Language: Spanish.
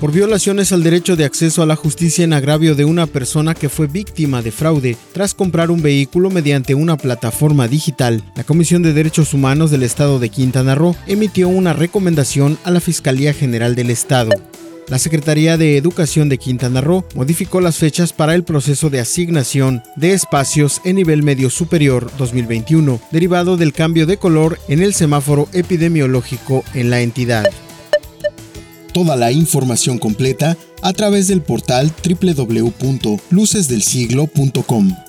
por violaciones al derecho de acceso a la justicia en agravio de una persona que fue víctima de fraude tras comprar un vehículo mediante una plataforma digital. La Comisión de Derechos Humanos del Estado de Quintana Roo emitió una recomendación a la Fiscalía General del Estado. La Secretaría de Educación de Quintana Roo modificó las fechas para el proceso de asignación de espacios en nivel medio superior 2021, derivado del cambio de color en el semáforo epidemiológico en la entidad toda la información completa a través del portal www.lucesdelsiglo.com.